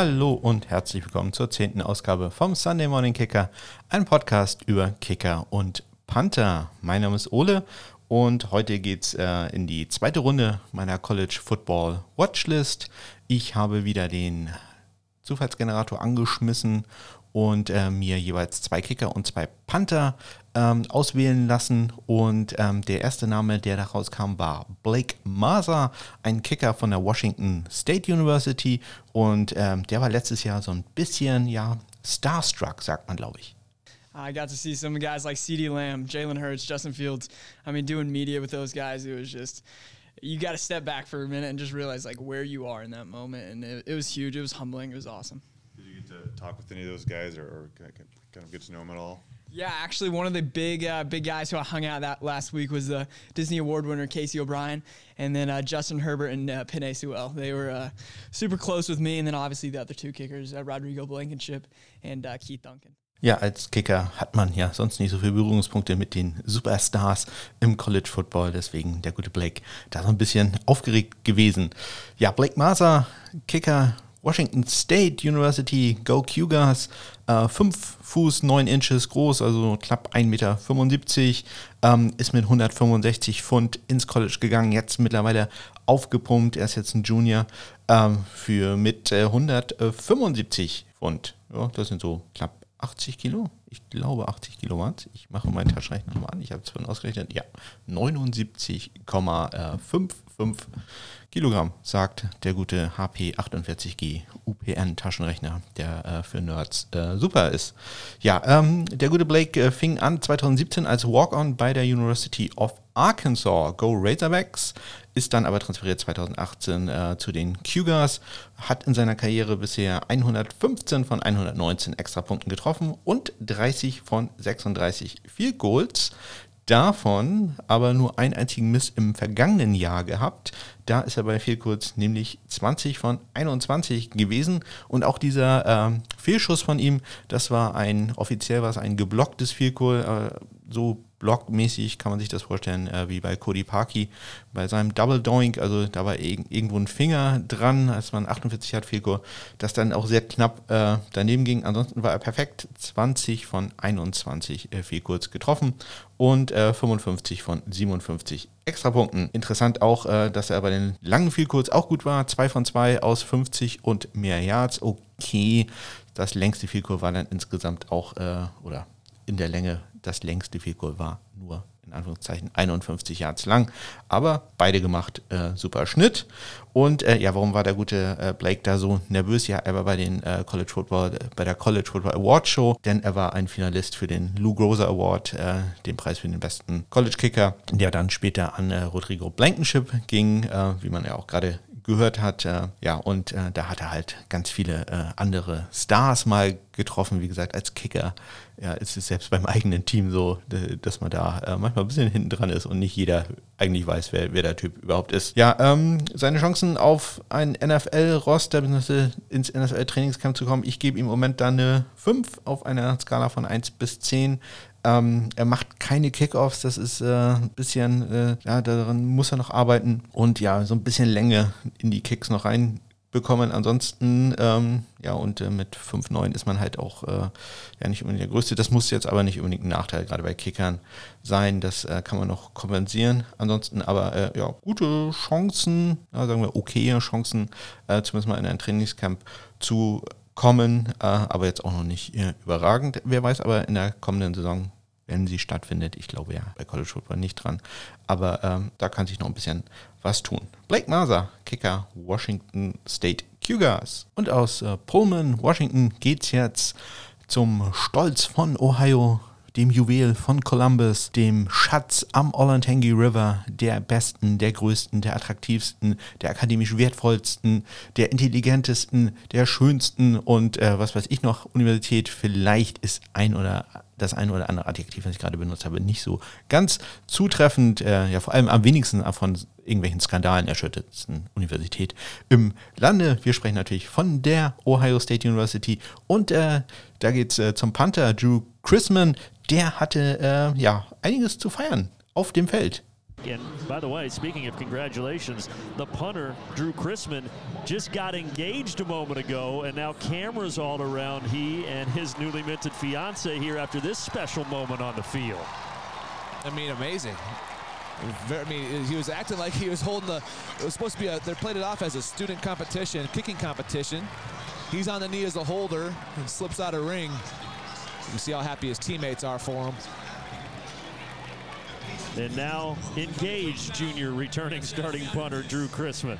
Hallo und herzlich willkommen zur zehnten Ausgabe vom Sunday Morning Kicker, ein Podcast über Kicker und Panther. Mein Name ist Ole und heute geht es äh, in die zweite Runde meiner College Football Watchlist. Ich habe wieder den Zufallsgenerator angeschmissen und äh, mir jeweils zwei Kicker und zwei Panther ähm, auswählen lassen. Und ähm, der erste Name, der da rauskam, war Blake Maser, ein Kicker von der Washington State University. Und ähm, der war letztes Jahr so ein bisschen, ja, starstruck, sagt man, glaube ich. I got to see some guys like CeeDee Lamb, Jalen Hurts, Justin Fields. I mean, doing media with those guys, it was just you got to step back for a minute and just realize like where you are in that moment, and it, it was huge. It was humbling. It was awesome. Did you get to talk with any of those guys, or, or kind of get to know them at all? Yeah, actually, one of the big uh, big guys who I hung out that last week was the Disney Award winner Casey O'Brien, and then uh, Justin Herbert and uh, Pinay Sewell. They were uh, super close with me, and then obviously the other two kickers, uh, Rodrigo Blankenship and uh, Keith Duncan. Ja, als Kicker hat man ja sonst nicht so viele Berührungspunkte mit den Superstars im College Football. Deswegen der gute Blake da so ein bisschen aufgeregt gewesen. Ja, Blake Maser, Kicker Washington State University, Go Cougars, 5 äh, Fuß 9 Inches groß, also knapp 1,75 Meter, ähm, ist mit 165 Pfund ins College gegangen, jetzt mittlerweile aufgepumpt, er ist jetzt ein Junior, ähm, für mit äh, 175 Pfund. Ja, das sind so knapp 80 Kilo? Ich glaube 80 Kilo waren. Ich mache meinen Taschenrechner nochmal an. Ich habe es vorhin ausgerechnet. Ja, 79,55 Kilogramm, sagt der gute HP 48G UPN Taschenrechner, der äh, für Nerds äh, super ist. Ja, ähm, der gute Blake äh, fing an 2017 als Walk-On bei der University of Arkansas, Go Razorbacks, ist dann aber transferiert 2018 äh, zu den Cougars, hat in seiner Karriere bisher 115 von 119 Extrapunkten getroffen und 30 von 36 Field Goals. Davon aber nur einen einzigen Miss im vergangenen Jahr gehabt. Da ist er bei Fehlkurs nämlich 20 von 21 gewesen. Und auch dieser äh, Fehlschuss von ihm, das war ein, offiziell war es ein geblocktes Fehlkurs. Äh, so blockmäßig kann man sich das vorstellen, äh, wie bei Cody Parkey bei seinem Double Doink, also da war irg irgendwo ein Finger dran, als man 48 hat Figur, das dann auch sehr knapp äh, daneben ging. Ansonsten war er perfekt 20 von 21 äh, kurz getroffen und 55 äh, von 57 Extrapunkten. Interessant auch, äh, dass er bei den langen viel kurz auch gut war, 2 von 2 aus 50 und mehr Yards. Okay, das längste Vielkur war dann insgesamt auch, äh, oder in der Länge das längste Field Goal war nur in Anführungszeichen 51 Yards lang. Aber beide gemacht, äh, super Schnitt. Und äh, ja, warum war der gute äh, Blake da so nervös? Ja, er war bei den äh, College Football, bei der College Football Award Show, denn er war ein Finalist für den Lou Groza Award, äh, den Preis für den besten College Kicker, der dann später an äh, Rodrigo Blankenship ging, wie man ja auch gerade gehört hat. Äh, ja, und äh, da hat er halt ganz viele äh, andere Stars mal getroffen. Wie gesagt, als Kicker ja, ist es selbst beim eigenen Team so, dass man da äh, manchmal ein bisschen hinten dran ist und nicht jeder eigentlich weiß, wer, wer der Typ überhaupt ist. Ja, ähm, seine Chancen auf ein NFL-Roster, ins NFL-Trainingscamp zu kommen, ich gebe ihm im Moment da eine 5 auf einer Skala von 1 bis 10. Ähm, er macht keine Kickoffs, das ist äh, ein bisschen, äh, ja, daran muss er noch arbeiten und ja, so ein bisschen Länge in die Kicks noch reinbekommen. Ansonsten, ähm, ja, und äh, mit 5-9 ist man halt auch äh, ja nicht unbedingt der Größte. Das muss jetzt aber nicht unbedingt ein Nachteil, gerade bei Kickern sein. Das äh, kann man noch kompensieren. Ansonsten aber, äh, ja, gute Chancen, ja, sagen wir okaye Chancen, zumindest mal in ein Trainingscamp zu kommen, äh, aber jetzt auch noch nicht äh, überragend. Wer weiß aber in der kommenden Saison, wenn sie stattfindet, ich glaube ja bei College Football nicht dran, aber ähm, da kann sich noch ein bisschen was tun. Blake Maser, Kicker Washington State Cougars. Und aus äh, Pullman, Washington geht's jetzt zum Stolz von Ohio dem Juwel von Columbus, dem Schatz am Olentangy River, der besten, der größten, der attraktivsten, der akademisch wertvollsten, der intelligentesten, der schönsten und äh, was weiß ich noch, Universität. Vielleicht ist ein oder das ein oder andere Adjektiv, was ich gerade benutzt habe, nicht so ganz zutreffend, äh, ja vor allem am wenigsten von irgendwelchen Skandalen erschüttertsten Universität im Lande. Wir sprechen natürlich von der Ohio State University und äh, da geht es äh, zum Panther Drew Chrisman, der hatte äh, ja einiges zu feiern auf dem Feld. And by the way, speaking of congratulations, the punter, Drew Chrisman, just got engaged a moment ago, and now cameras all around he and his newly minted fiance here after this special moment on the field. I mean, amazing. Very, I mean, he was acting like he was holding the. It was supposed to be a. They played it off as a student competition, kicking competition. He's on the knee as a holder and slips out of ring. You see how happy his teammates are for him. And now engaged junior returning starting punter Drew Chrisman.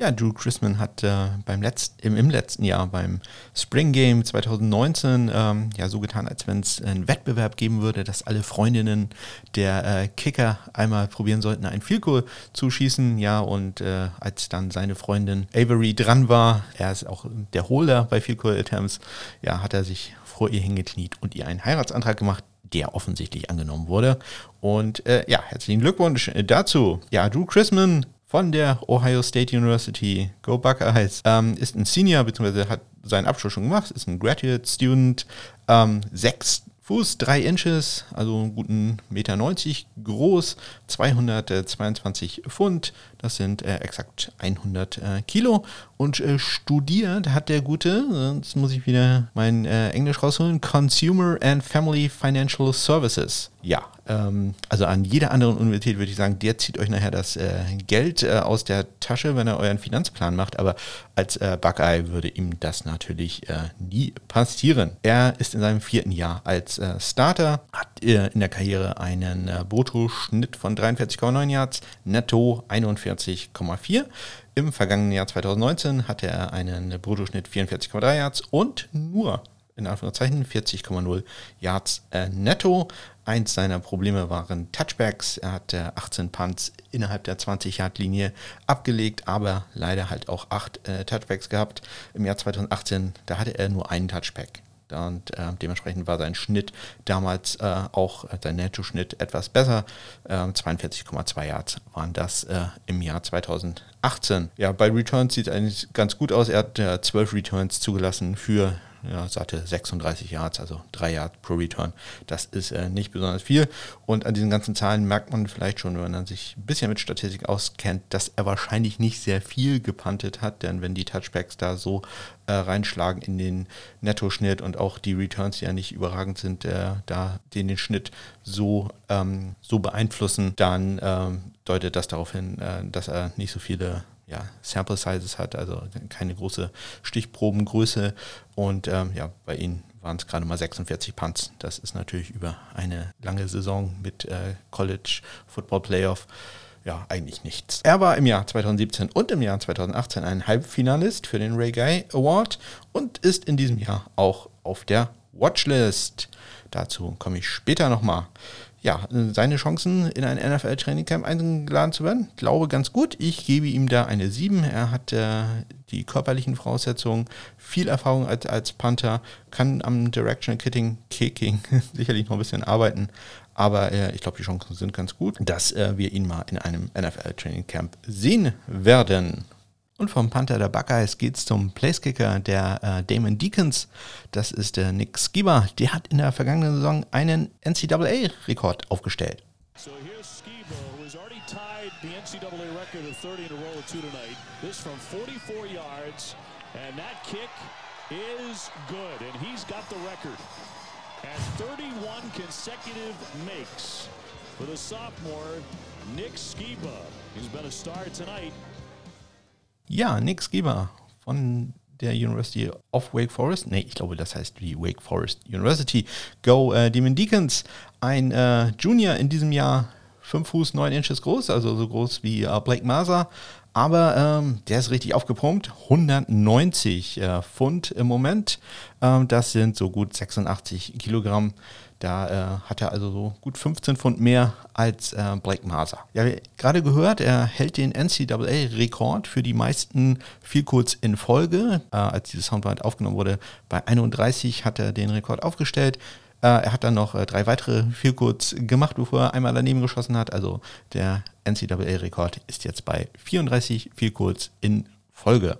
Ja, Drew Chrisman hat äh, beim Letz-, im, im, letzten Jahr beim Spring Game 2019 ähm, ja so getan, als wenn es einen Wettbewerb geben würde, dass alle Freundinnen der äh, Kicker einmal probieren sollten, ein Field Goal zu schießen. Ja, und äh, als dann seine Freundin Avery dran war, er ist auch der Holder bei Field Goal Attempts, ja, hat er sich vor ihr hingekniet und ihr einen Heiratsantrag gemacht, der offensichtlich angenommen wurde. Und äh, ja, herzlichen Glückwunsch dazu. Ja, Drew Chrisman von der Ohio State University, Go Buckeyes, ähm, ist ein Senior, beziehungsweise hat seinen Abschluss schon gemacht, ist ein Graduate Student, ähm, sechs Fuß, drei Inches, also einen guten Meter 90 groß, 222 Pfund, das sind äh, exakt 100 äh, Kilo. Und äh, studiert hat der Gute, jetzt muss ich wieder mein äh, Englisch rausholen, Consumer and Family Financial Services. Ja, ähm, also an jeder anderen Universität würde ich sagen, der zieht euch nachher das äh, Geld äh, aus der Tasche, wenn er euren Finanzplan macht. Aber als Buckeye würde ihm das natürlich nie passieren. Er ist in seinem vierten Jahr als Starter, hat in der Karriere einen Bruttoschnitt von 43,9 Yards, netto 41 44,4. Im vergangenen Jahr 2019 hatte er einen Bruttoschnitt 44,3 Yards und nur in Anführungszeichen 40,0 Yards äh, netto. Eins seiner Probleme waren Touchbacks. Er hatte 18 Punts innerhalb der 20-Yard-Linie abgelegt, aber leider halt auch 8 äh, Touchbacks gehabt. Im Jahr 2018, da hatte er nur einen Touchback. Und äh, dementsprechend war sein Schnitt damals äh, auch, äh, sein Netto-Schnitt etwas besser. 42,2 ähm, Yards waren das äh, im Jahr 2018. Ja, bei Returns sieht es eigentlich ganz gut aus. Er hat 12 Returns zugelassen für ja, satte 36 Yards, also 3 Yards pro Return. Das ist äh, nicht besonders viel. Und an diesen ganzen Zahlen merkt man vielleicht schon, wenn man sich ein bisschen mit Statistik auskennt, dass er wahrscheinlich nicht sehr viel gepantet hat, denn wenn die Touchbacks da so äh, reinschlagen in den Nettoschnitt und auch die Returns, die ja nicht überragend sind, äh, da den, den Schnitt so, ähm, so beeinflussen, dann ähm, deutet das darauf hin, äh, dass er nicht so viele ja, Sample Sizes hat, also keine große Stichprobengröße. Und ähm, ja, bei ihnen waren es gerade mal 46 Punts. Das ist natürlich über eine lange Saison mit äh, College Football Playoff ja, eigentlich nichts. Er war im Jahr 2017 und im Jahr 2018 ein Halbfinalist für den Ray Guy Award und ist in diesem Jahr auch auf der Watchlist. Dazu komme ich später nochmal ja, seine Chancen in ein NFL-Trainingcamp eingeladen zu werden, glaube ganz gut. Ich gebe ihm da eine 7. Er hat äh, die körperlichen Voraussetzungen, viel Erfahrung als, als Panther, kann am Directional Kicking, Kicking sicherlich noch ein bisschen arbeiten, aber äh, ich glaube, die Chancen sind ganz gut, dass äh, wir ihn mal in einem NFL-Training-Camp sehen werden. Und vom Panther der Buckeyes geht es zum Placekicker der äh, Damon Deacons. Das ist der Nick Skiba. Der hat in der vergangenen Saison einen NCAA-Rekord aufgestellt. So here's Skiba, who has already tied the NCAA record of 30 in a row with two tonight. This from 44 yards, and that kick is good, and he's got the record. And 31 consecutive makes for the sophomore Nick Skiba. He's been a star tonight. Ja, Nick Skiba von der University of Wake Forest. Nee, ich glaube, das heißt die Wake Forest University. Go äh, Demon Deacons. Ein äh, Junior in diesem Jahr, 5 Fuß 9 Inches groß, also so groß wie äh, Blake Maser. Aber ähm, der ist richtig aufgepumpt. 190 äh, Pfund im Moment. Ähm, das sind so gut 86 Kilogramm. Da äh, hat er also so gut 15 Pfund mehr als äh, Blake Maser. Ja, gerade gehört, er hält den NCAA-Rekord für die meisten Vielcodes in Folge. Äh, als dieses Soundbite aufgenommen wurde, bei 31 hat er den Rekord aufgestellt. Äh, er hat dann noch äh, drei weitere Vielcodes gemacht, bevor er einmal daneben geschossen hat. Also der NCAA-Rekord ist jetzt bei 34 Vielcodes in Folge.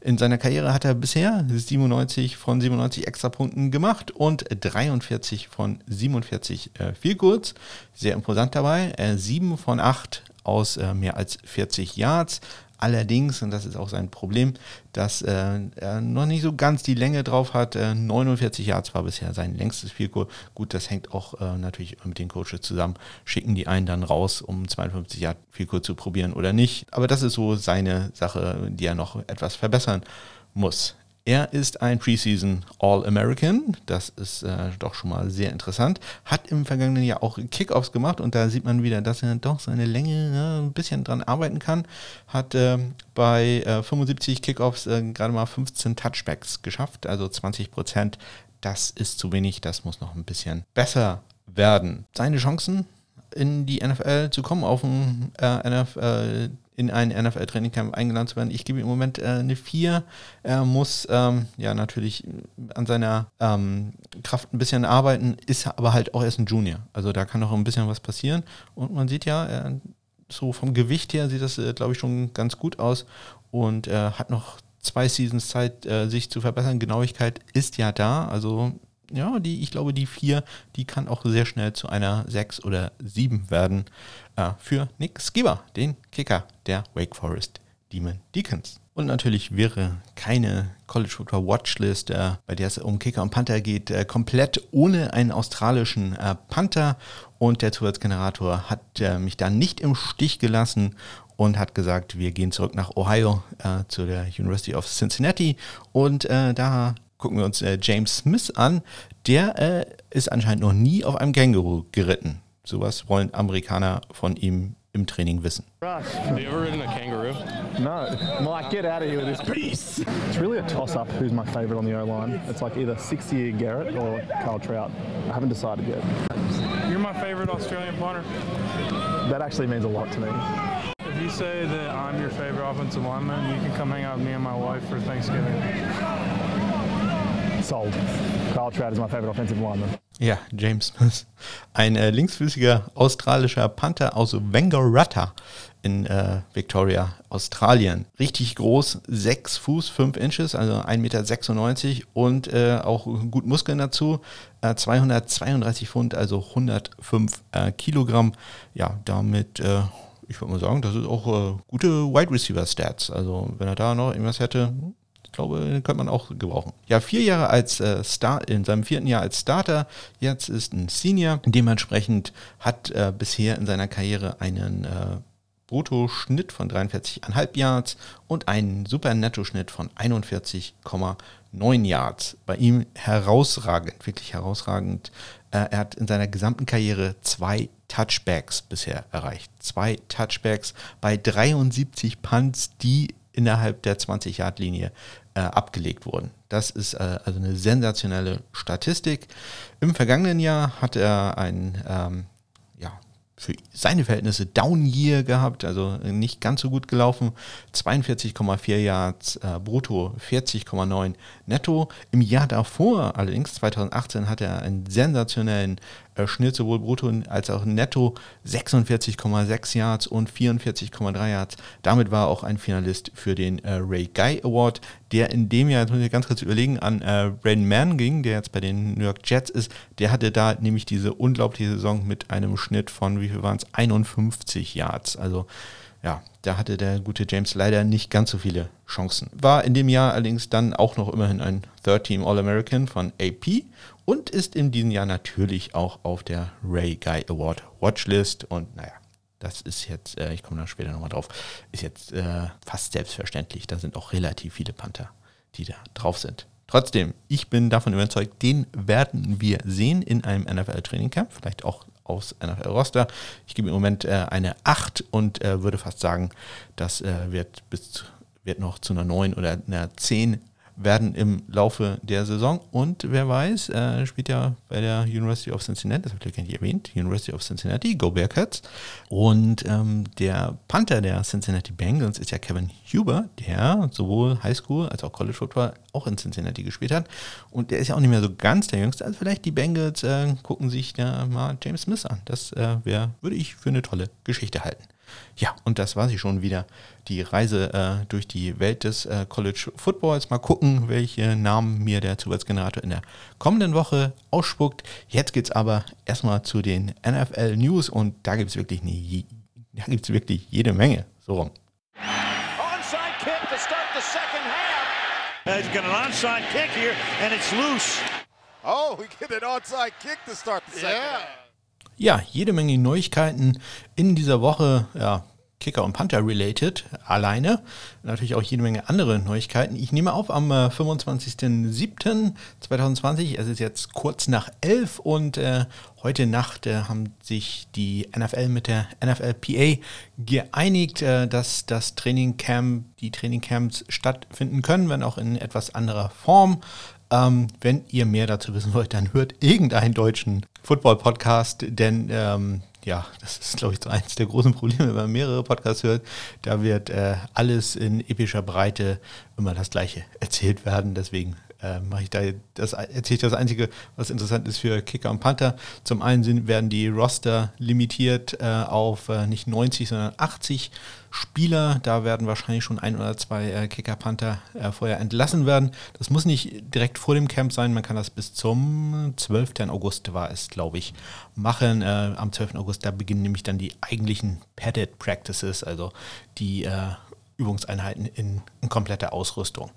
In seiner Karriere hat er bisher 97 von 97 Extrapunkten gemacht und 43 von 47 äh, kurz. Sehr imposant dabei. Äh, 7 von 8 aus äh, mehr als 40 Yards. Allerdings, und das ist auch sein Problem, dass äh, er noch nicht so ganz die Länge drauf hat. Äh, 49 Yards war bisher sein längstes Vielkur. Gut, das hängt auch äh, natürlich mit den Coaches zusammen. Schicken die einen dann raus, um 52 Yards Vielkur zu probieren oder nicht. Aber das ist so seine Sache, die er noch etwas verbessern muss. Er ist ein Preseason All-American. Das ist äh, doch schon mal sehr interessant. Hat im vergangenen Jahr auch Kickoffs gemacht und da sieht man wieder, dass er doch seine Länge ja, ein bisschen dran arbeiten kann. Hat äh, bei äh, 75 Kickoffs äh, gerade mal 15 Touchbacks geschafft, also 20 Prozent. Das ist zu wenig, das muss noch ein bisschen besser werden. Seine Chancen in die NFL zu kommen, auf ein äh, NFL in ein NFL-Trainingcamp eingeladen zu werden. Ich gebe ihm im Moment äh, eine 4. Er muss ähm, ja natürlich an seiner ähm, Kraft ein bisschen arbeiten, ist aber halt auch erst ein Junior. Also da kann noch ein bisschen was passieren. Und man sieht ja, äh, so vom Gewicht her sieht das, äh, glaube ich, schon ganz gut aus und äh, hat noch zwei Seasons Zeit, äh, sich zu verbessern. Genauigkeit ist ja da. Also ja, die, ich glaube, die 4, die kann auch sehr schnell zu einer 6 oder 7 werden äh, für Nick Skiba, den Kicker der Wake Forest Demon Deacons. Und natürlich wäre keine College Football Watchlist, äh, bei der es um Kicker und Panther geht, äh, komplett ohne einen australischen äh, Panther. Und der Zusatzgenerator hat äh, mich da nicht im Stich gelassen und hat gesagt, wir gehen zurück nach Ohio äh, zu der University of Cincinnati. Und äh, da gucken wir uns äh, James Smith an. Der äh, ist anscheinend noch nie auf einem Känguru geritten. Sowas wollen Amerikaner von ihm im Training wissen. Ross, Have you ever ridden a kangaroo? No. Mike, get out of here with this piece. It's really a toss up who's my favourite on the O line. It's like either 60 year Garrett or Carl Trout. I haven't decided yet. You're my favorite Australian punter. That actually means a lot to me. If you say that I'm your favorite offensive lineman, you can come hang out with me and my wife for Thanksgiving. Sold. Carl Trout is my favourite offensive lineman. Ja, James Smith. Ein äh, linksfüßiger australischer Panther aus Wangaratta in äh, Victoria, Australien. Richtig groß, 6 Fuß, 5 Inches, also 1,96 Meter und äh, auch gut Muskeln dazu. 232 äh, Pfund, also 105 äh, Kilogramm. Ja, damit, äh, ich würde mal sagen, das ist auch gute Wide Receiver Stats. Also wenn er da noch irgendwas hätte, ich glaube, den könnte man auch gebrauchen. Ja, vier Jahre als äh, Star, in seinem vierten Jahr als Starter, jetzt ist ein Senior. Dementsprechend hat äh, bisher in seiner Karriere einen äh, Bruttoschnitt von 43,5 Yards und einen super Nettoschnitt von 41,9 Yards. Bei ihm herausragend, wirklich herausragend. Äh, er hat in seiner gesamten Karriere zwei Touchbacks bisher erreicht. Zwei Touchbacks bei 73 Punts, die innerhalb der 20-Yard-Linie äh, abgelegt wurden. Das ist äh, also eine sensationelle Statistik. Im vergangenen Jahr hat er ein ähm, für seine Verhältnisse Down Year gehabt, also nicht ganz so gut gelaufen. 42,4 Yards äh, brutto, 40,9 netto. Im Jahr davor, allerdings 2018, hat er einen sensationellen Schnitt sowohl brutto als auch netto 46,6 Yards und 44,3 Yards. Damit war er auch ein Finalist für den äh, Ray Guy Award, der in dem Jahr, jetzt muss ich ganz kurz überlegen, an äh, Braden Mann ging, der jetzt bei den New York Jets ist. Der hatte da nämlich diese unglaubliche Saison mit einem Schnitt von, wie viel waren es, 51 Yards. Also ja, da hatte der gute James leider nicht ganz so viele Chancen. War in dem Jahr allerdings dann auch noch immerhin ein Third Team All-American von AP und ist in diesem Jahr natürlich auch auf der Ray Guy Award Watchlist. Und naja, das ist jetzt, äh, ich komme da später nochmal drauf, ist jetzt äh, fast selbstverständlich. Da sind auch relativ viele Panther, die da drauf sind. Trotzdem, ich bin davon überzeugt, den werden wir sehen in einem NFL-Training-Camp, vielleicht auch aus NFL-Roster. Ich gebe im Moment äh, eine 8 und äh, würde fast sagen, das äh, wird, bis, wird noch zu einer 9 oder einer 10 werden im Laufe der Saison. Und wer weiß, äh, spielt ja bei der University of Cincinnati, das habe ich gar nicht erwähnt, University of Cincinnati, Go Bearcats. Und ähm, der Panther der Cincinnati Bengals ist ja Kevin Huber, der sowohl Highschool als auch College Football auch in Cincinnati gespielt hat. Und der ist ja auch nicht mehr so ganz der Jüngste. Also vielleicht die Bengals äh, gucken sich da mal James Smith an. Das äh, wär, würde ich für eine tolle Geschichte halten. Ja, und das war sie schon wieder. Die Reise äh, durch die Welt des äh, College Footballs. Mal gucken, welche Namen mir der Zufallsgenerator in der kommenden Woche ausspuckt. Jetzt geht es aber erstmal zu den NFL News und da gibt es wirklich, eine, da gibt's wirklich jede Menge. So rum. Half. He's got an onside kick here, and it's loose. Oh, we get an onside kick to start the second half. Ja, jede Menge Neuigkeiten in dieser Woche. Ja, Kicker und Panther related, alleine. Natürlich auch jede Menge andere Neuigkeiten. Ich nehme auf am äh, 25.07.2020. Es ist jetzt kurz nach 11 und äh, heute Nacht äh, haben sich die NFL mit der NFLPA geeinigt, äh, dass das Trainingcamp, die Trainingcamps stattfinden können, wenn auch in etwas anderer Form. Ähm, wenn ihr mehr dazu wissen wollt, dann hört irgendeinen deutschen Football-Podcast, denn ähm, ja, das ist, glaube ich, so eins der großen Probleme, wenn man mehrere Podcasts hört. Da wird äh, alles in epischer Breite immer das Gleiche erzählt werden. Deswegen äh, mache ich da das erzähle ich das Einzige, was interessant ist für Kicker und Panther. Zum einen sind, werden die Roster limitiert äh, auf äh, nicht 90, sondern 80 Spieler. Da werden wahrscheinlich schon ein oder zwei äh, Kicker Panther äh, vorher entlassen werden. Das muss nicht direkt vor dem Camp sein. Man kann das bis zum 12. August war es, glaube ich, machen. Äh, am 12. August, da beginnen nämlich dann die eigentlichen Padded Practices, also die Übungseinheiten in, in kompletter Ausrüstung.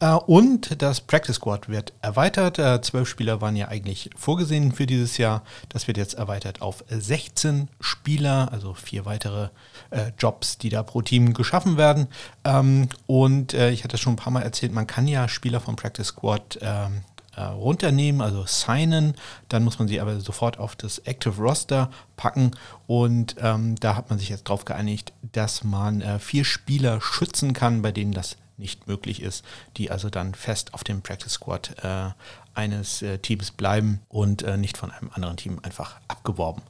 Äh, und das Practice Squad wird erweitert. Äh, zwölf Spieler waren ja eigentlich vorgesehen für dieses Jahr. Das wird jetzt erweitert auf 16 Spieler, also vier weitere äh, Jobs, die da pro Team geschaffen werden. Ähm, und ich hatte schon ein paar Mal erzählt, man kann ja Spieler vom Practice Squad ähm, runternehmen, also signen. Dann muss man sie aber sofort auf das Active Roster packen. Und ähm, da hat man sich jetzt darauf geeinigt, dass man vier Spieler schützen kann, bei denen das nicht möglich ist, die also dann fest auf dem Practice Squad äh, eines äh, Teams bleiben und äh, nicht von einem anderen Team einfach abgeworben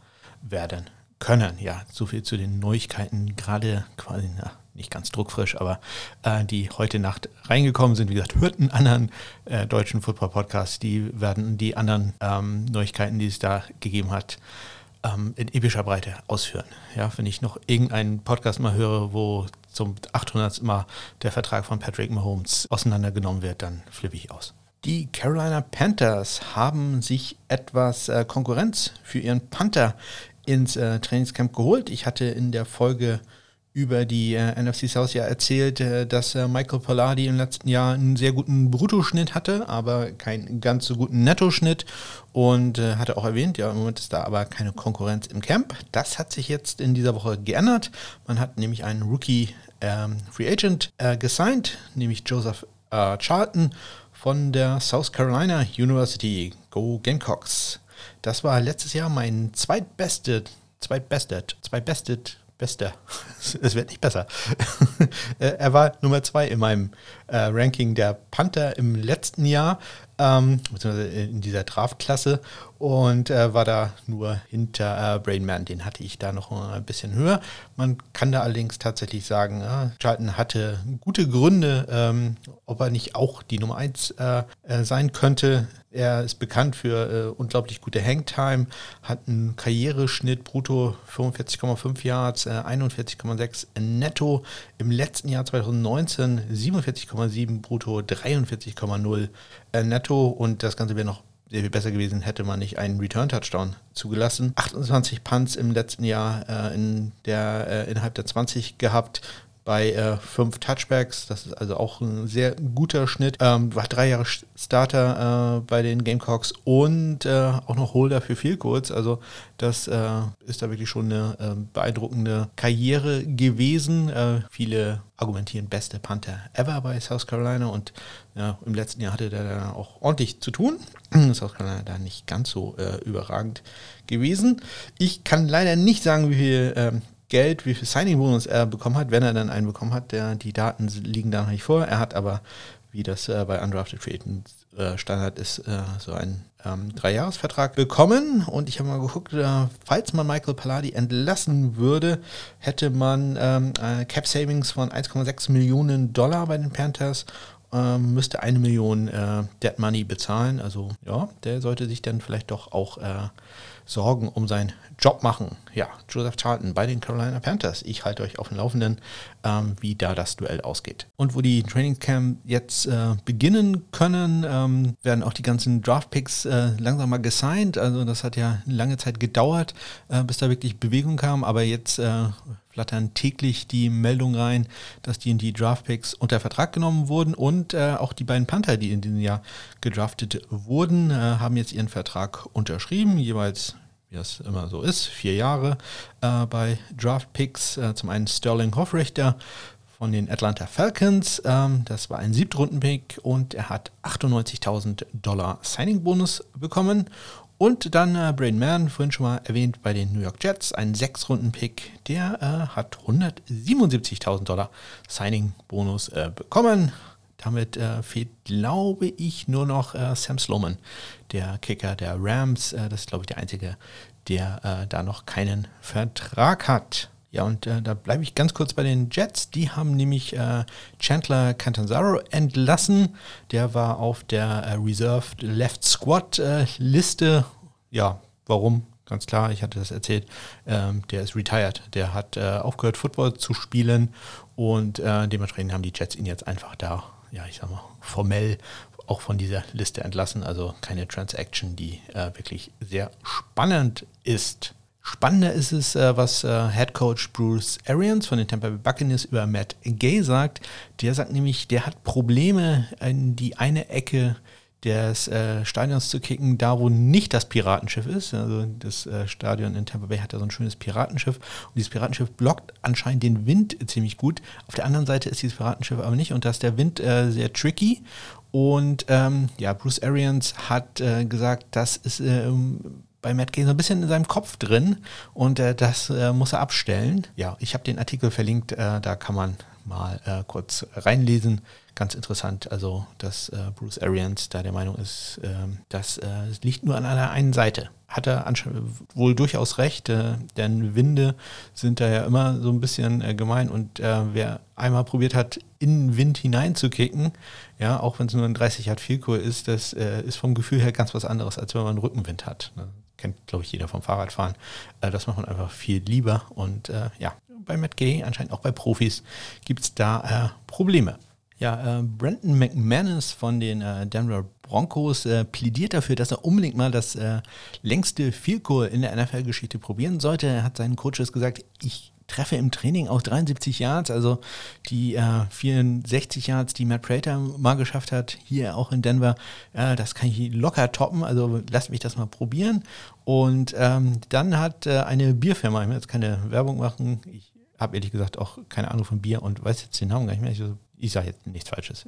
werden können. Ja, so viel zu den Neuigkeiten, gerade quasi na, nicht ganz druckfrisch, aber äh, die heute Nacht reingekommen sind. Wie gesagt, hört einen anderen äh, deutschen Football-Podcast, die werden die anderen ähm, Neuigkeiten, die es da gegeben hat, ähm, in epischer Breite ausführen. Ja, wenn ich noch irgendeinen Podcast mal höre, wo zum 800. Mal der Vertrag von Patrick Mahomes auseinandergenommen wird, dann flippe ich aus. Die Carolina Panthers haben sich etwas äh, Konkurrenz für ihren Panther ins äh, Trainingscamp geholt. Ich hatte in der Folge über die äh, NFC South ja erzählt, äh, dass äh, Michael Pollardi im letzten Jahr einen sehr guten Bruttoschnitt hatte, aber keinen ganz so guten Nettoschnitt und äh, hatte auch erwähnt, ja, im Moment ist da aber keine Konkurrenz im Camp. Das hat sich jetzt in dieser Woche geändert. Man hat nämlich einen Rookie ähm, Free Agent äh, gesigned, nämlich Joseph äh, Charlton von der South Carolina University. Go Gamecocks. Das war letztes Jahr mein zweitbestet, zweitbestet, zweitbestet Bester. es wird nicht besser. er war Nummer zwei in meinem äh, Ranking der Panther im letzten Jahr, ähm, beziehungsweise in dieser Draftklasse und äh, war da nur hinter äh, Brainman. Den hatte ich da noch ein bisschen höher. Man kann da allerdings tatsächlich sagen, ja, Charlton hatte gute Gründe, ähm, ob er nicht auch die Nummer eins äh, äh sein könnte. Er ist bekannt für äh, unglaublich gute Hangtime, hat einen Karriereschnitt brutto 45,5 Yards, äh, 41,6 netto. Im letzten Jahr 2019 47,7 brutto, 43,0 äh, netto. Und das Ganze wäre noch sehr viel besser gewesen, hätte man nicht einen Return-Touchdown zugelassen. 28 Punts im letzten Jahr äh, in der, äh, innerhalb der 20 gehabt, bei äh, fünf Touchbacks. Das ist also auch ein sehr guter Schnitt. Ähm, war drei Jahre Starter äh, bei den Gamecocks und äh, auch noch Holder für Field Goals. Also das äh, ist da wirklich schon eine äh, beeindruckende Karriere gewesen. Äh, viele argumentieren beste Panther ever bei South Carolina und ja, im letzten Jahr hatte der da auch ordentlich zu tun. South Carolina da nicht ganz so überragend gewesen. Ich kann leider nicht sagen, wie viel ähm, Geld, wie viel Signing-Bonus er bekommen hat, wenn er dann einen bekommen hat. Der, die Daten liegen da noch nicht vor. Er hat aber, wie das äh, bei Undrafted Free äh, Standard ist, äh, so einen ähm, Dreijahresvertrag bekommen. Und ich habe mal geguckt, äh, falls man Michael Palladi entlassen würde, hätte man ähm, Cap Savings von 1,6 Millionen Dollar bei den Panthers ähm, müsste eine Million äh, Dead Money bezahlen. Also ja, der sollte sich dann vielleicht doch auch äh, Sorgen um seinen Job machen. Ja, Joseph Charlton bei den Carolina Panthers. Ich halte euch auf dem Laufenden, ähm, wie da das Duell ausgeht. Und wo die Trainingcamp jetzt äh, beginnen können, ähm, werden auch die ganzen Draftpicks äh, langsam mal gesigned. Also das hat ja lange Zeit gedauert, äh, bis da wirklich Bewegung kam. Aber jetzt äh, flattern täglich die Meldung rein, dass die in die Draftpicks unter Vertrag genommen wurden und äh, auch die beiden Panther, die in diesem Jahr gedraftet wurden, äh, haben jetzt ihren Vertrag unterschrieben, jeweils wie das immer so ist, vier Jahre äh, bei Draft Picks. Äh, zum einen Sterling Hoffrechter von den Atlanta Falcons. Ähm, das war ein Siebtrunden-Pick und er hat 98.000 Dollar Signing-Bonus bekommen. Und dann äh, Brain Mann, vorhin schon mal erwähnt, bei den New York Jets, ein Sechs-Runden-Pick, der äh, hat 177.000 Dollar Signing-Bonus äh, bekommen. Damit äh, fehlt, glaube ich, nur noch äh, Sam Sloman, der Kicker der Rams. Äh, das ist, glaube ich, der einzige, der äh, da noch keinen Vertrag hat. Ja, und äh, da bleibe ich ganz kurz bei den Jets. Die haben nämlich äh, Chandler Cantanzaro entlassen. Der war auf der Reserved Left Squad Liste. Ja, warum? Ganz klar, ich hatte das erzählt. Ähm, der ist retired. Der hat aufgehört, Football zu spielen und dementsprechend haben die Jets ihn jetzt einfach da ja, ich sag mal, formell auch von dieser Liste entlassen. Also keine Transaction, die äh, wirklich sehr spannend ist. Spannender ist es, äh, was äh, Head Coach Bruce Arians von den Tampa Bay Buccaneers über Matt Gay sagt. Der sagt nämlich, der hat Probleme in die eine Ecke des äh, Stadions zu kicken, da wo nicht das Piratenschiff ist. Also das äh, Stadion in Tampa Bay hat ja so ein schönes Piratenschiff und dieses Piratenschiff blockt anscheinend den Wind ziemlich gut. Auf der anderen Seite ist dieses Piratenschiff aber nicht und da ist der Wind äh, sehr tricky. Und ähm, ja, Bruce Arians hat äh, gesagt, das ist ähm, bei Matt Gay so ein bisschen in seinem Kopf drin und äh, das äh, muss er abstellen. Ja, ich habe den Artikel verlinkt, da kann man mal kurz reinlesen ganz interessant. Also, dass äh, Bruce Arians da der Meinung ist, äh, das äh, liegt nur an einer einen Seite. Hat er wohl durchaus recht, äh, denn Winde sind da ja immer so ein bisschen äh, gemein und äh, wer einmal probiert hat, in den Wind hineinzukicken, ja, auch wenn es nur ein 30 Grad Vielkur ist, das ist vom Gefühl her ganz was anderes, als wenn man einen Rückenwind hat. Ne? Kennt, glaube ich, jeder vom Fahrradfahren. das macht man einfach viel lieber und ja, bei Matt Gay, anscheinend auch bei Profis, gibt es da Probleme. Ja, äh, Brandon McManus von den äh, Denver Broncos äh, plädiert dafür, dass er unbedingt mal das äh, längste Field Goal in der NFL-Geschichte probieren sollte. Er hat seinen Coaches gesagt, ich treffe im Training auch 73 Yards, also die äh, 64 Yards, die Matt Prater mal geschafft hat, hier auch in Denver, äh, das kann ich locker toppen, also lasst mich das mal probieren. Und ähm, dann hat äh, eine Bierfirma, ich will jetzt keine Werbung machen, ich habe ehrlich gesagt auch keine Ahnung von Bier und weiß jetzt den Namen gar nicht mehr, ich so ich sage jetzt nichts Falsches.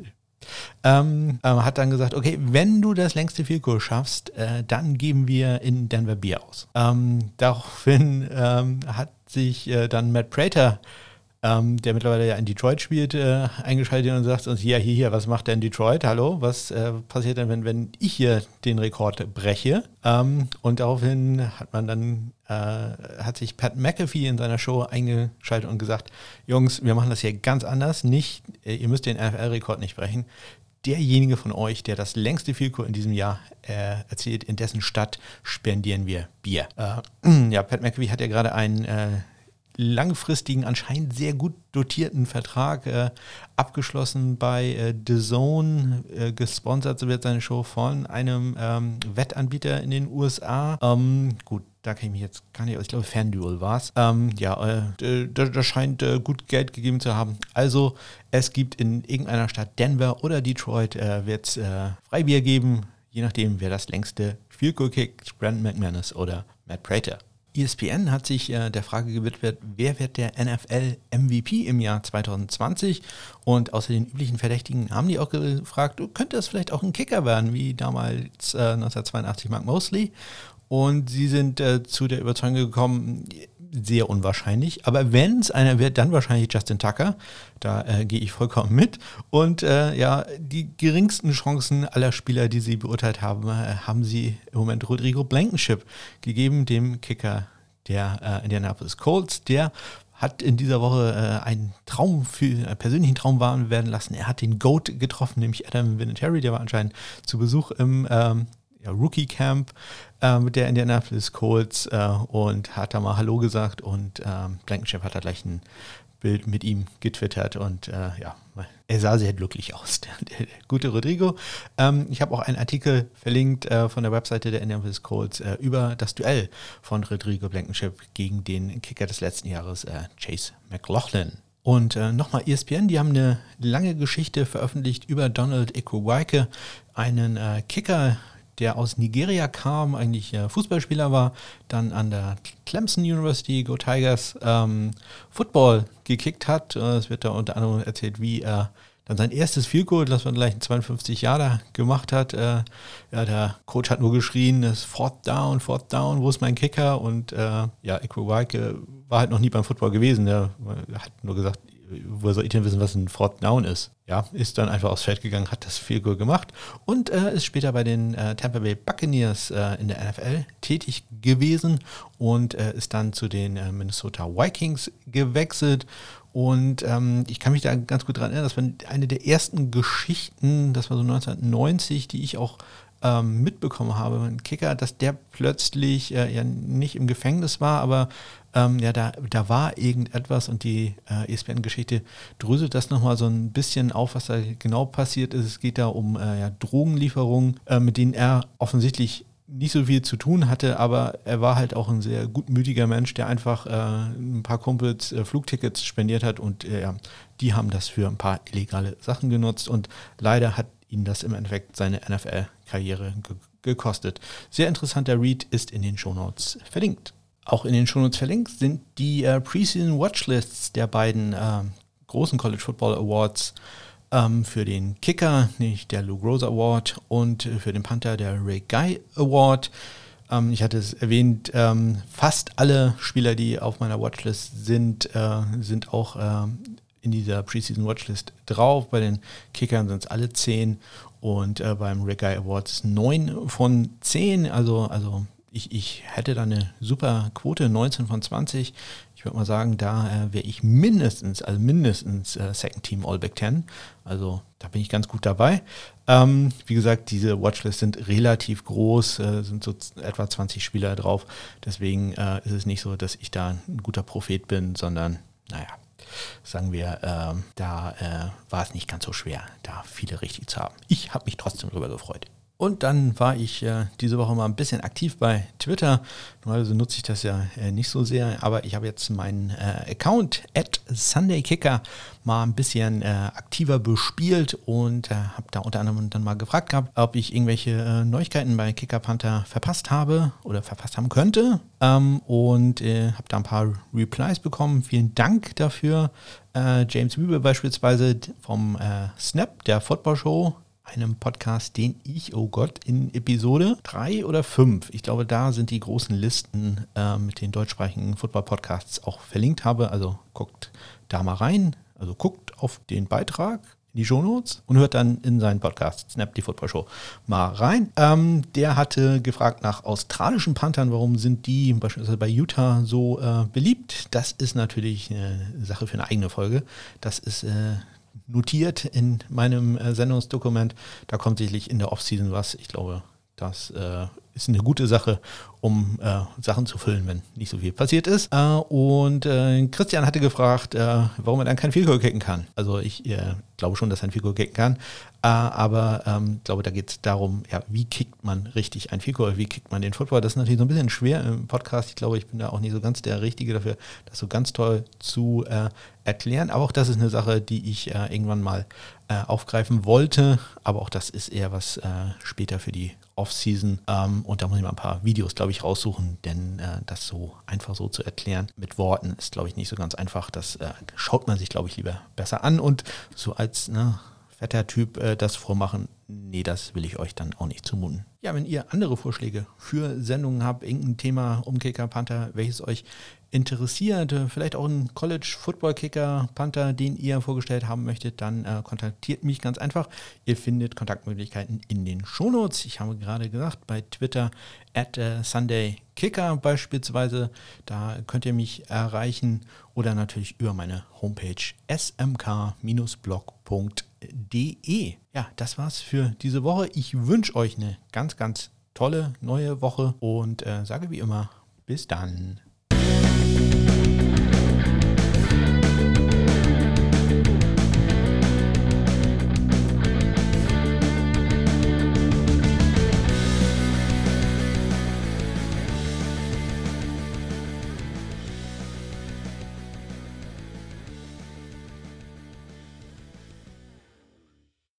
Ähm, äh, hat dann gesagt, okay, wenn du das längste Goal schaffst, äh, dann geben wir in Denver Bier aus. Ähm, daraufhin ähm, hat sich äh, dann Matt Prater ähm, der mittlerweile ja in Detroit spielt, äh, eingeschaltet und sagt uns, ja, hier, hier, was macht denn Detroit? Hallo, was äh, passiert denn, wenn, wenn ich hier den Rekord breche? Ähm, und daraufhin hat man dann, äh, hat sich Pat McAfee in seiner Show eingeschaltet und gesagt, Jungs, wir machen das hier ganz anders, nicht, äh, ihr müsst den NFL-Rekord nicht brechen. Derjenige von euch, der das längste Vielkur in diesem Jahr äh, erzielt, in dessen Stadt spendieren wir Bier. Äh, ja, Pat McAfee hat ja gerade einen langfristigen, anscheinend sehr gut dotierten Vertrag äh, abgeschlossen bei äh, The Zone, äh, gesponsert, wird seine Show von einem ähm, Wettanbieter in den USA. Ähm, gut, da kann ich mich jetzt gar nicht aus. Ich glaube, FanDuel war es. Ähm, ja, äh, da, scheint äh, gut Geld gegeben zu haben. Also, es gibt in irgendeiner Stadt, Denver oder Detroit, äh, wird es äh, Freibier geben, je nachdem, wer das längste Field Goal Brandon McManus oder Matt Prater. ESPN hat sich äh, der Frage gewidmet, wer wird der NFL MVP im Jahr 2020? Und außer den üblichen Verdächtigen haben die auch gefragt, könnte das vielleicht auch ein Kicker werden, wie damals äh, 1982 Mark Mosley? Und sie sind äh, zu der Überzeugung gekommen, sehr unwahrscheinlich. Aber wenn es einer wird, dann wahrscheinlich Justin Tucker. Da äh, gehe ich vollkommen mit. Und äh, ja, die geringsten Chancen aller Spieler, die sie beurteilt haben, äh, haben sie im Moment Rodrigo Blankenship gegeben, dem Kicker der äh, Indianapolis Colts. Der hat in dieser Woche äh, einen Traum für einen persönlichen Traum wahr werden lassen. Er hat den GOAT getroffen, nämlich Adam Vinatieri, der war anscheinend zu Besuch im ähm, ja, Rookie Camp äh, mit der Indianapolis Colts äh, und hat da mal Hallo gesagt und ähm, Blankenship hat da gleich ein Bild mit ihm getwittert und äh, ja, er sah sehr glücklich aus, der, der, gute Rodrigo. Ähm, ich habe auch einen Artikel verlinkt äh, von der Webseite der Indianapolis Colts äh, über das Duell von Rodrigo Blankenship gegen den Kicker des letzten Jahres, äh, Chase McLaughlin. Und äh, nochmal ESPN, die haben eine lange Geschichte veröffentlicht über Donald Ikuwaike, einen äh, Kicker, der aus Nigeria kam, eigentlich äh, Fußballspieler war, dann an der Clemson University, Go Tigers, ähm, Football gekickt hat. Äh, es wird da unter anderem erzählt, wie er dann sein erstes Field Goal, das man gleich in 52 Jahre gemacht hat. Äh, ja, der Coach hat nur geschrien, das Fourth Down, Fourth Down, wo ist mein Kicker? Und äh, ja, Equivike war halt noch nie beim Football gewesen. Der hat nur gesagt, woher soll ich denn wissen, was ein Fourth Down ist? Ja, ist dann einfach aufs Feld gegangen, hat das viel Goal gemacht und äh, ist später bei den äh, Tampa Bay Buccaneers äh, in der NFL tätig gewesen und äh, ist dann zu den äh, Minnesota Vikings gewechselt. Und ähm, ich kann mich da ganz gut dran erinnern, das war eine der ersten Geschichten, das war so 1990, die ich auch ähm, mitbekommen habe, ein Kicker, dass der plötzlich äh, ja nicht im Gefängnis war, aber ähm, ja, da, da war irgendetwas und die äh, ESPN-Geschichte dröselt das nochmal so ein bisschen auf, was da genau passiert ist. Es geht da um äh, ja, Drogenlieferungen, äh, mit denen er offensichtlich nicht so viel zu tun hatte, aber er war halt auch ein sehr gutmütiger Mensch, der einfach äh, ein paar Kumpels äh, Flugtickets spendiert hat und äh, ja, die haben das für ein paar illegale Sachen genutzt und leider hat ihn das im Endeffekt seine NFL-Karriere ge gekostet. Sehr interessanter Read ist in den Shownotes verlinkt. Auch in den Shownotes verlinkt sind die äh, Preseason Watchlists der beiden äh, großen College Football Awards ähm, für den Kicker, nicht der Lou Groza Award und für den Panther der Ray Guy Award. Ähm, ich hatte es erwähnt, ähm, fast alle Spieler, die auf meiner Watchlist sind, äh, sind auch ähm, in dieser Preseason Watchlist drauf. Bei den Kickern sind es alle zehn und äh, beim Ray Guy Awards neun von zehn. Also, also ich, ich hätte da eine super Quote, 19 von 20. Ich würde mal sagen, da äh, wäre ich mindestens, also mindestens äh, Second Team All Big Ten. Also da bin ich ganz gut dabei. Ähm, wie gesagt, diese Watchlists sind relativ groß, äh, sind so etwa 20 Spieler drauf. Deswegen äh, ist es nicht so, dass ich da ein guter Prophet bin, sondern naja, sagen wir, äh, da äh, war es nicht ganz so schwer, da viele richtig zu haben. Ich habe mich trotzdem darüber gefreut. Und dann war ich äh, diese Woche mal ein bisschen aktiv bei Twitter. Normalerweise nutze ich das ja äh, nicht so sehr, aber ich habe jetzt meinen äh, Account at SundayKicker mal ein bisschen äh, aktiver bespielt und äh, habe da unter anderem dann mal gefragt gehabt, ob ich irgendwelche äh, Neuigkeiten bei Kicker Panther verpasst habe oder verpasst haben könnte. Ähm, und habe da ein paar Replies bekommen. Vielen Dank dafür. James Wiebe beispielsweise vom Snap der Football Show einem Podcast, den ich, oh Gott, in Episode 3 oder 5, ich glaube, da sind die großen Listen äh, mit den deutschsprachigen Football-Podcasts auch verlinkt habe. Also guckt da mal rein. Also guckt auf den Beitrag in die Shownotes und hört dann in seinen Podcast Snap die Football Show mal rein. Ähm, der hatte gefragt nach australischen Panthern, warum sind die beispielsweise bei Utah so äh, beliebt? Das ist natürlich eine Sache für eine eigene Folge. Das ist äh, notiert in meinem äh, Sendungsdokument. Da kommt sicherlich in der Offseason was. Ich glaube, das äh, ist eine gute Sache, um äh, Sachen zu füllen, wenn nicht so viel passiert ist. Äh, und äh, Christian hatte gefragt, äh, warum er dann kein Field kicken kann. Also ich glaube schon, dass er ein Field kicken kann, aber ich ähm, glaube, da geht es darum, ja, wie kickt man richtig ein Field wie kickt man den Football. Das ist natürlich so ein bisschen schwer im Podcast. Ich glaube, ich bin da auch nicht so ganz der Richtige dafür, das so ganz toll zu erklären. Aber auch das ist eine Sache, die ich irgendwann mal aufgreifen wollte. Aber auch das ist eher was später für die Off-Season. Ähm, und da muss ich mal ein paar Videos, glaube ich, raussuchen, denn äh, das so einfach so zu erklären mit Worten ist, glaube ich, nicht so ganz einfach. Das äh, schaut man sich, glaube ich, lieber besser an und so als ne, fetter Typ äh, das vormachen, nee, das will ich euch dann auch nicht zumuten. Ja, wenn ihr andere Vorschläge für Sendungen habt, irgendein Thema um Kicker Panther, welches euch interessiert, vielleicht auch ein College Football Kicker Panther, den ihr vorgestellt haben möchtet, dann äh, kontaktiert mich ganz einfach. Ihr findet Kontaktmöglichkeiten in den Shownotes. Ich habe gerade gesagt, bei Twitter at äh, Sunday Kicker beispielsweise, da könnt ihr mich erreichen oder natürlich über meine Homepage smk-blog.de. Ja, das war's für diese Woche. Ich wünsche euch eine ganz, ganz tolle neue Woche und äh, sage wie immer, bis dann.